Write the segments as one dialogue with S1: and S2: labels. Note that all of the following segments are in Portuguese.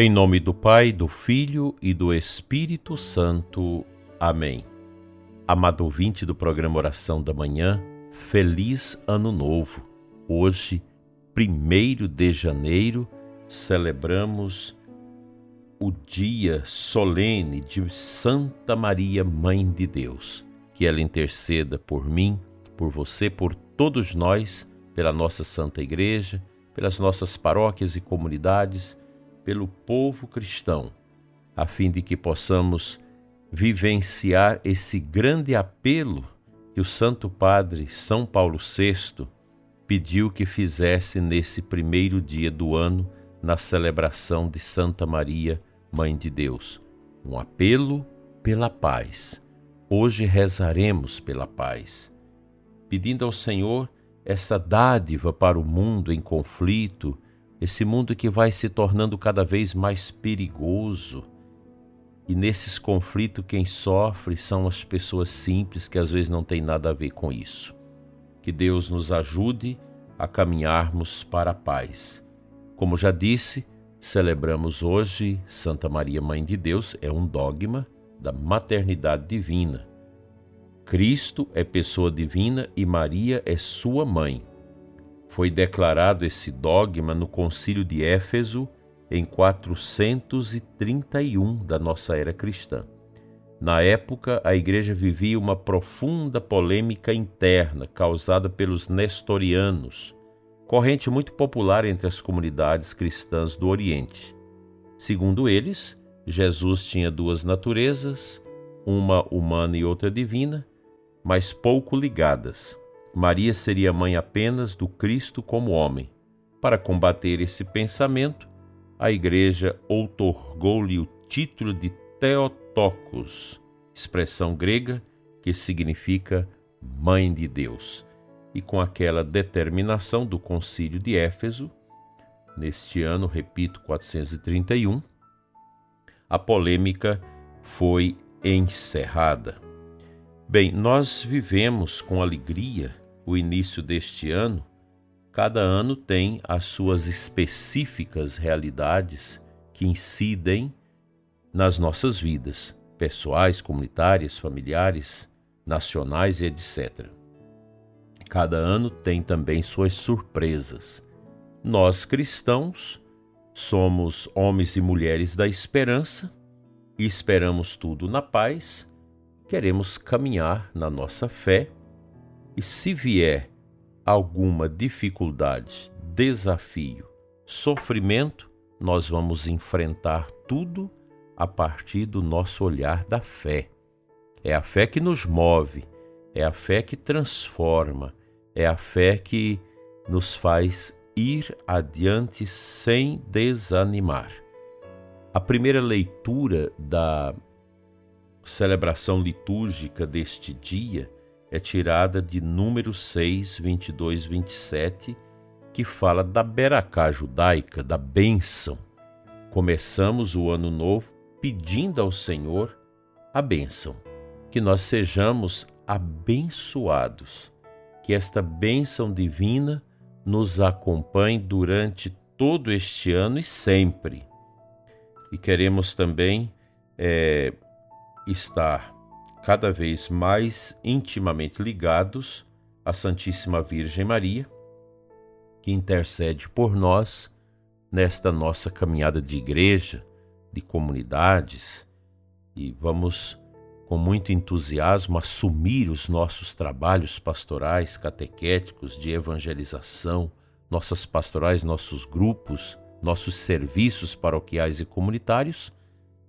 S1: Em nome do Pai, do Filho e do Espírito Santo. Amém. Amado ouvinte do programa Oração da Manhã, feliz Ano Novo. Hoje, 1 de janeiro, celebramos o dia solene de Santa Maria, Mãe de Deus. Que ela interceda por mim, por você, por todos nós, pela nossa Santa Igreja, pelas nossas paróquias e comunidades pelo povo cristão, a fim de que possamos vivenciar esse grande apelo que o Santo Padre São Paulo VI pediu que fizesse nesse primeiro dia do ano na celebração de Santa Maria, Mãe de Deus. Um apelo pela paz. Hoje rezaremos pela paz, pedindo ao Senhor essa dádiva para o mundo em conflito esse mundo que vai se tornando cada vez mais perigoso. E nesses conflitos, quem sofre são as pessoas simples que às vezes não tem nada a ver com isso. Que Deus nos ajude a caminharmos para a paz. Como já disse, celebramos hoje Santa Maria, Mãe de Deus, é um dogma da maternidade divina. Cristo é pessoa divina e Maria é sua mãe. Foi declarado esse dogma no Concílio de Éfeso em 431 da nossa era cristã. Na época, a igreja vivia uma profunda polêmica interna causada pelos nestorianos, corrente muito popular entre as comunidades cristãs do Oriente. Segundo eles, Jesus tinha duas naturezas, uma humana e outra divina, mas pouco ligadas. Maria seria mãe apenas do Cristo como homem. Para combater esse pensamento, a Igreja outorgou-lhe o título de Theotokos, expressão grega que significa Mãe de Deus. E com aquela determinação do Concílio de Éfeso, neste ano, repito, 431, a polêmica foi encerrada. Bem, nós vivemos com alegria o início deste ano. Cada ano tem as suas específicas realidades que incidem nas nossas vidas, pessoais, comunitárias, familiares, nacionais e etc. Cada ano tem também suas surpresas. Nós cristãos somos homens e mulheres da esperança e esperamos tudo na paz queremos caminhar na nossa fé e, se vier alguma dificuldade, desafio, sofrimento, nós vamos enfrentar tudo a partir do nosso olhar da fé. É a fé que nos move, é a fé que transforma, é a fé que nos faz ir adiante sem desanimar. A primeira leitura da celebração litúrgica deste dia é tirada de Números 6, 22, 27, que fala da beracá judaica, da bênção. Começamos o ano novo pedindo ao Senhor a bênção, que nós sejamos abençoados, que esta bênção divina nos acompanhe durante todo este ano e sempre. E queremos também é, estar cada vez mais intimamente ligados à Santíssima Virgem Maria, que intercede por nós nesta nossa caminhada de igreja, de comunidades, e vamos com muito entusiasmo assumir os nossos trabalhos pastorais, catequéticos, de evangelização, nossas pastorais, nossos grupos, nossos serviços paroquiais e comunitários,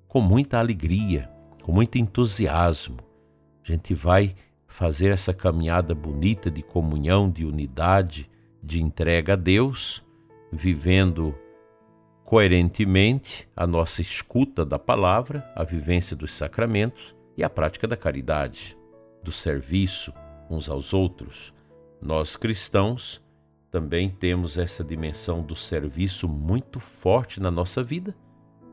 S1: com muita alegria com muito entusiasmo. Gente vai fazer essa caminhada bonita de comunhão, de unidade, de entrega a Deus, vivendo coerentemente a nossa escuta da palavra, a vivência dos sacramentos e a prática da caridade, do serviço uns aos outros. Nós cristãos também temos essa dimensão do serviço muito forte na nossa vida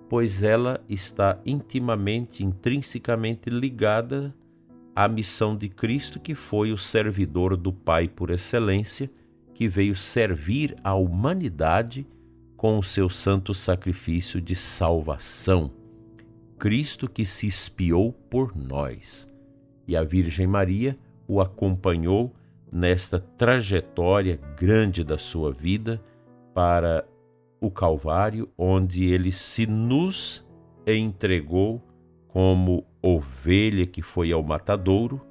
S1: pois ela está intimamente, intrinsecamente ligada à missão de Cristo, que foi o servidor do Pai por excelência, que veio servir a humanidade com o seu santo sacrifício de salvação. Cristo que se espiou por nós. E a Virgem Maria o acompanhou nesta trajetória grande da sua vida para o Calvário, onde ele se nos entregou como ovelha que foi ao matadouro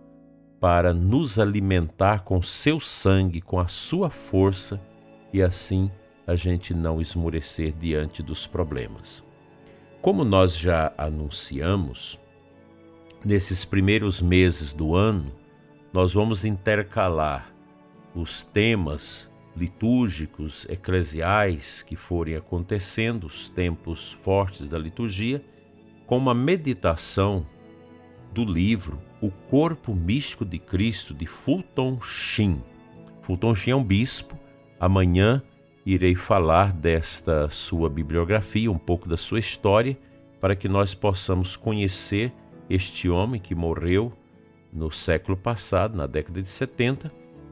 S1: para nos alimentar com seu sangue, com a sua força e assim a gente não esmorecer diante dos problemas. Como nós já anunciamos, nesses primeiros meses do ano, nós vamos intercalar os temas litúrgicos, eclesiais que forem acontecendo, os tempos fortes da liturgia, com uma meditação do livro O Corpo Místico de Cristo, de Fulton Sheen. Fulton Sheen é um bispo. Amanhã irei falar desta sua bibliografia, um pouco da sua história, para que nós possamos conhecer este homem que morreu no século passado, na década de 70,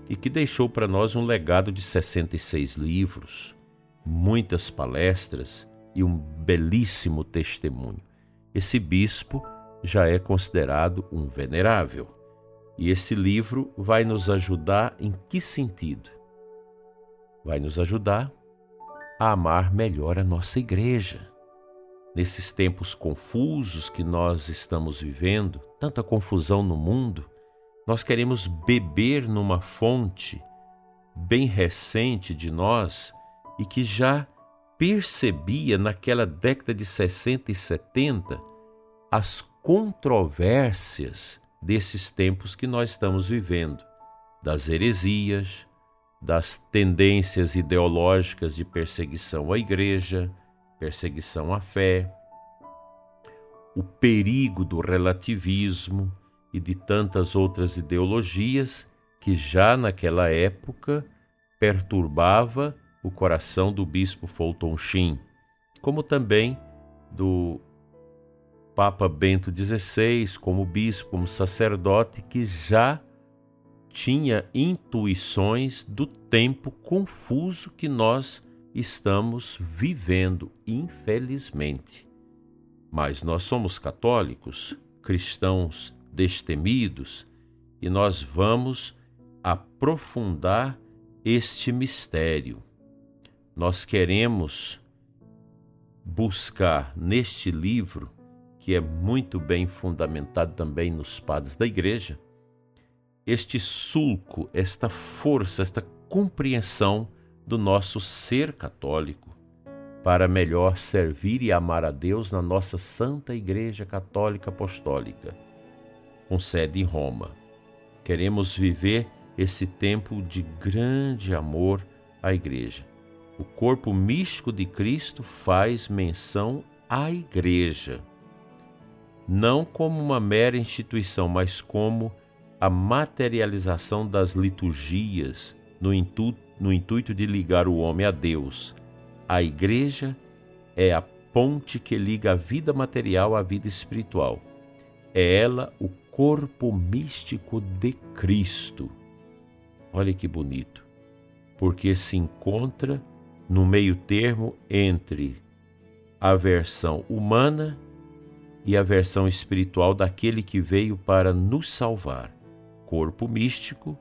S1: e que deixou para nós um legado de 66 livros, muitas palestras e um belíssimo testemunho. Esse bispo já é considerado um venerável. E esse livro vai nos ajudar em que sentido? Vai nos ajudar a amar melhor a nossa igreja. Nesses tempos confusos que nós estamos vivendo, tanta confusão no mundo, nós queremos beber numa fonte bem recente de nós e que já percebia naquela década de 60 e 70 as controvérsias desses tempos que nós estamos vivendo, das heresias, das tendências ideológicas de perseguição à igreja, perseguição à fé, o perigo do relativismo, e de tantas outras ideologias que já naquela época perturbava o coração do bispo Fulton Sheen, como também do Papa Bento XVI, como bispo, como sacerdote, que já tinha intuições do tempo confuso que nós estamos vivendo, infelizmente. Mas nós somos católicos, cristãos destemidos e nós vamos aprofundar este mistério. Nós queremos buscar neste livro, que é muito bem fundamentado também nos padres da igreja, este sulco, esta força, esta compreensão do nosso ser católico, para melhor servir e amar a Deus na nossa Santa Igreja Católica Apostólica com sede em Roma. Queremos viver esse tempo de grande amor à Igreja. O corpo místico de Cristo faz menção à Igreja, não como uma mera instituição, mas como a materialização das liturgias no intuito, no intuito de ligar o homem a Deus. A Igreja é a ponte que liga a vida material à vida espiritual. É ela o corpo místico de Cristo. Olha que bonito, porque se encontra no meio termo entre a versão humana e a versão espiritual daquele que veio para nos salvar. Corpo místico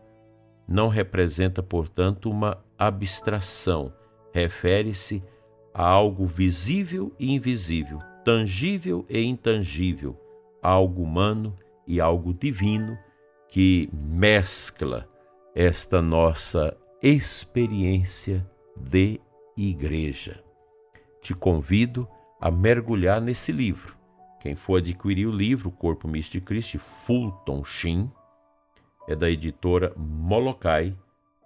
S1: não representa, portanto, uma abstração, refere-se a algo visível e invisível, tangível e intangível, algo humano e algo divino que mescla esta nossa experiência de igreja. Te convido a mergulhar nesse livro. Quem for adquirir o livro O Corpo Místico de Cristo, Fulton Sheen, é da editora Molokai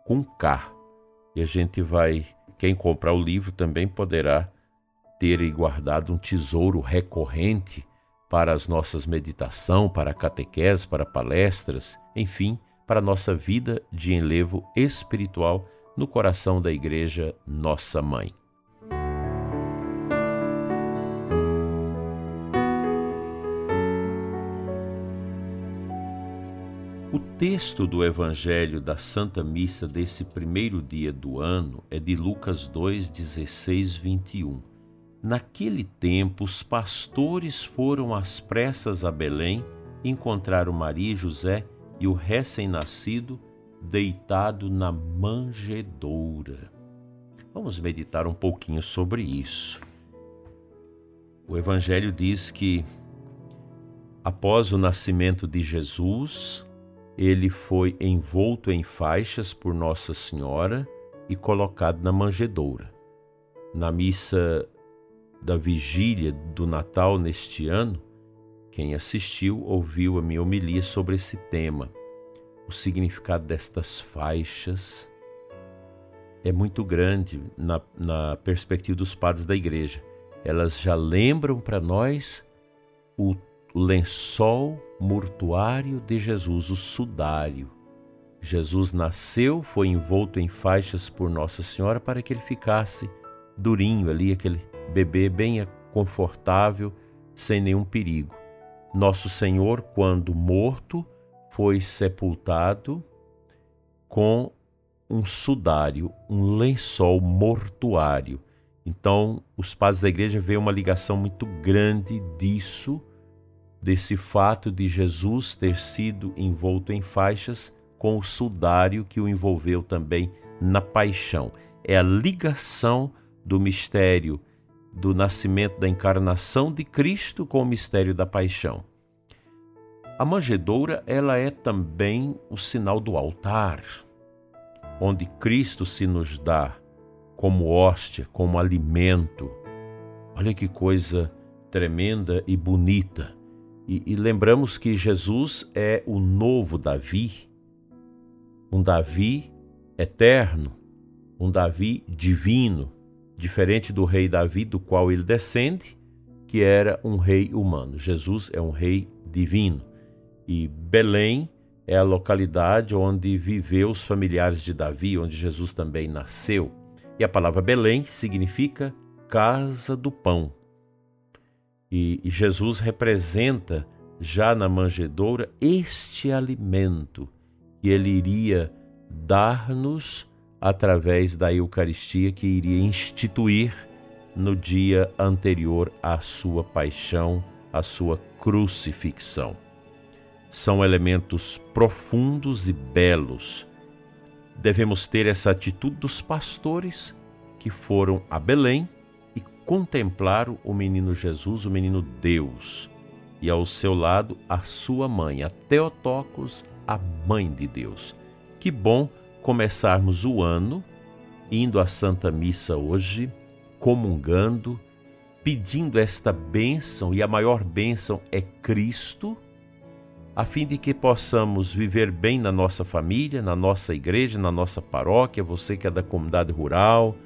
S1: com K. E a gente vai, quem comprar o livro também poderá ter guardado um tesouro recorrente para as nossas meditação, para catequese, para palestras, enfim, para a nossa vida de enlevo espiritual no coração da Igreja Nossa Mãe. O texto do Evangelho da Santa Missa desse primeiro dia do ano é de Lucas 2, 16, 21. Naquele tempo, os pastores foram às pressas a Belém, encontraram Maria e José e o recém-nascido deitado na manjedoura. Vamos meditar um pouquinho sobre isso. O Evangelho diz que, após o nascimento de Jesus, ele foi envolto em faixas por Nossa Senhora e colocado na manjedoura. Na missa da vigília do Natal neste ano, quem assistiu ouviu a minha homilia sobre esse tema. O significado destas faixas é muito grande na, na perspectiva dos padres da igreja. Elas já lembram para nós o lençol mortuário de Jesus, o sudário. Jesus nasceu, foi envolto em faixas por Nossa Senhora para que ele ficasse durinho ali, aquele bebê bem confortável, sem nenhum perigo. Nosso Senhor, quando morto, foi sepultado com um sudário, um lençol mortuário. Então, os padres da igreja veem uma ligação muito grande disso desse fato de Jesus ter sido envolto em faixas com o sudário que o envolveu também na paixão. É a ligação do mistério do nascimento da encarnação de Cristo com o mistério da paixão. A manjedoura, ela é também o sinal do altar, onde Cristo se nos dá como hóstia, como alimento. Olha que coisa tremenda e bonita. E, e lembramos que Jesus é o novo Davi, um Davi eterno, um Davi divino, diferente do rei Davi, do qual ele descende, que era um rei humano. Jesus é um rei divino. E Belém é a localidade onde viveu os familiares de Davi, onde Jesus também nasceu. E a palavra Belém significa casa do pão. E, Jesus representa já na manjedoura este alimento que ele iria dar-nos através da Eucaristia que iria instituir no dia anterior à sua paixão, à sua crucifixão. São elementos profundos e belos. Devemos ter essa atitude dos pastores que foram a Belém contemplaram o menino Jesus, o menino Deus, e ao seu lado a sua mãe, a Teotocos, a mãe de Deus. Que bom começarmos o ano indo à Santa Missa hoje, comungando, pedindo esta bênção, e a maior bênção é Cristo, a fim de que possamos viver bem na nossa família, na nossa igreja, na nossa paróquia, você que é da comunidade rural,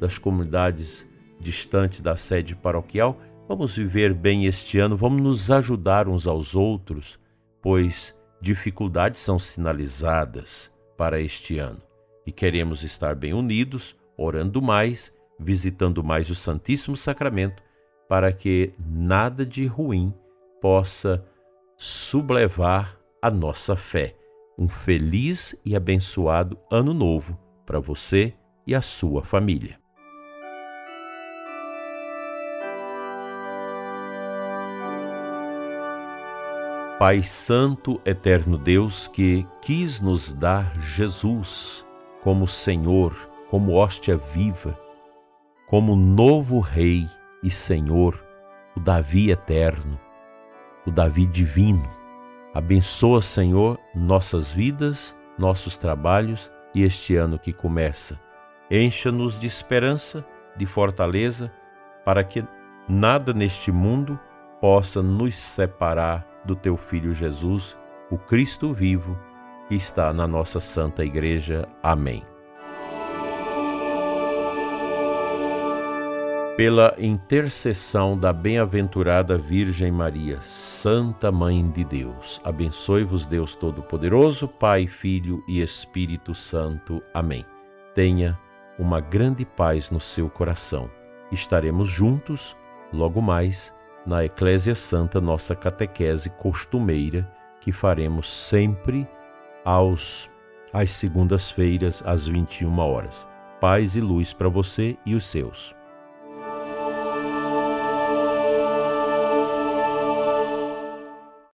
S1: das comunidades distante da sede paroquial, vamos viver bem este ano, vamos nos ajudar uns aos outros, pois dificuldades são sinalizadas para este ano. E queremos estar bem unidos, orando mais, visitando mais o Santíssimo Sacramento, para que nada de ruim possa sublevar a nossa fé. Um feliz e abençoado Ano Novo para você e a sua família. Pai Santo, eterno Deus, que quis nos dar Jesus como Senhor, como hóstia viva, como novo Rei e Senhor, o Davi eterno, o Davi divino. Abençoa, Senhor, nossas vidas, nossos trabalhos e este ano que começa. Encha-nos de esperança, de fortaleza, para que nada neste mundo possa nos separar do teu Filho Jesus, o Cristo vivo, que está na nossa Santa Igreja. Amém. Pela intercessão da bem-aventurada Virgem Maria, Santa Mãe de Deus, abençoe-vos Deus Todo-Poderoso, Pai, Filho e Espírito Santo. Amém. Tenha uma grande paz no seu coração. Estaremos juntos logo mais na Eclésia Santa, nossa catequese costumeira, que faremos sempre aos às segundas-feiras às 21 horas. Paz e luz para você e os seus.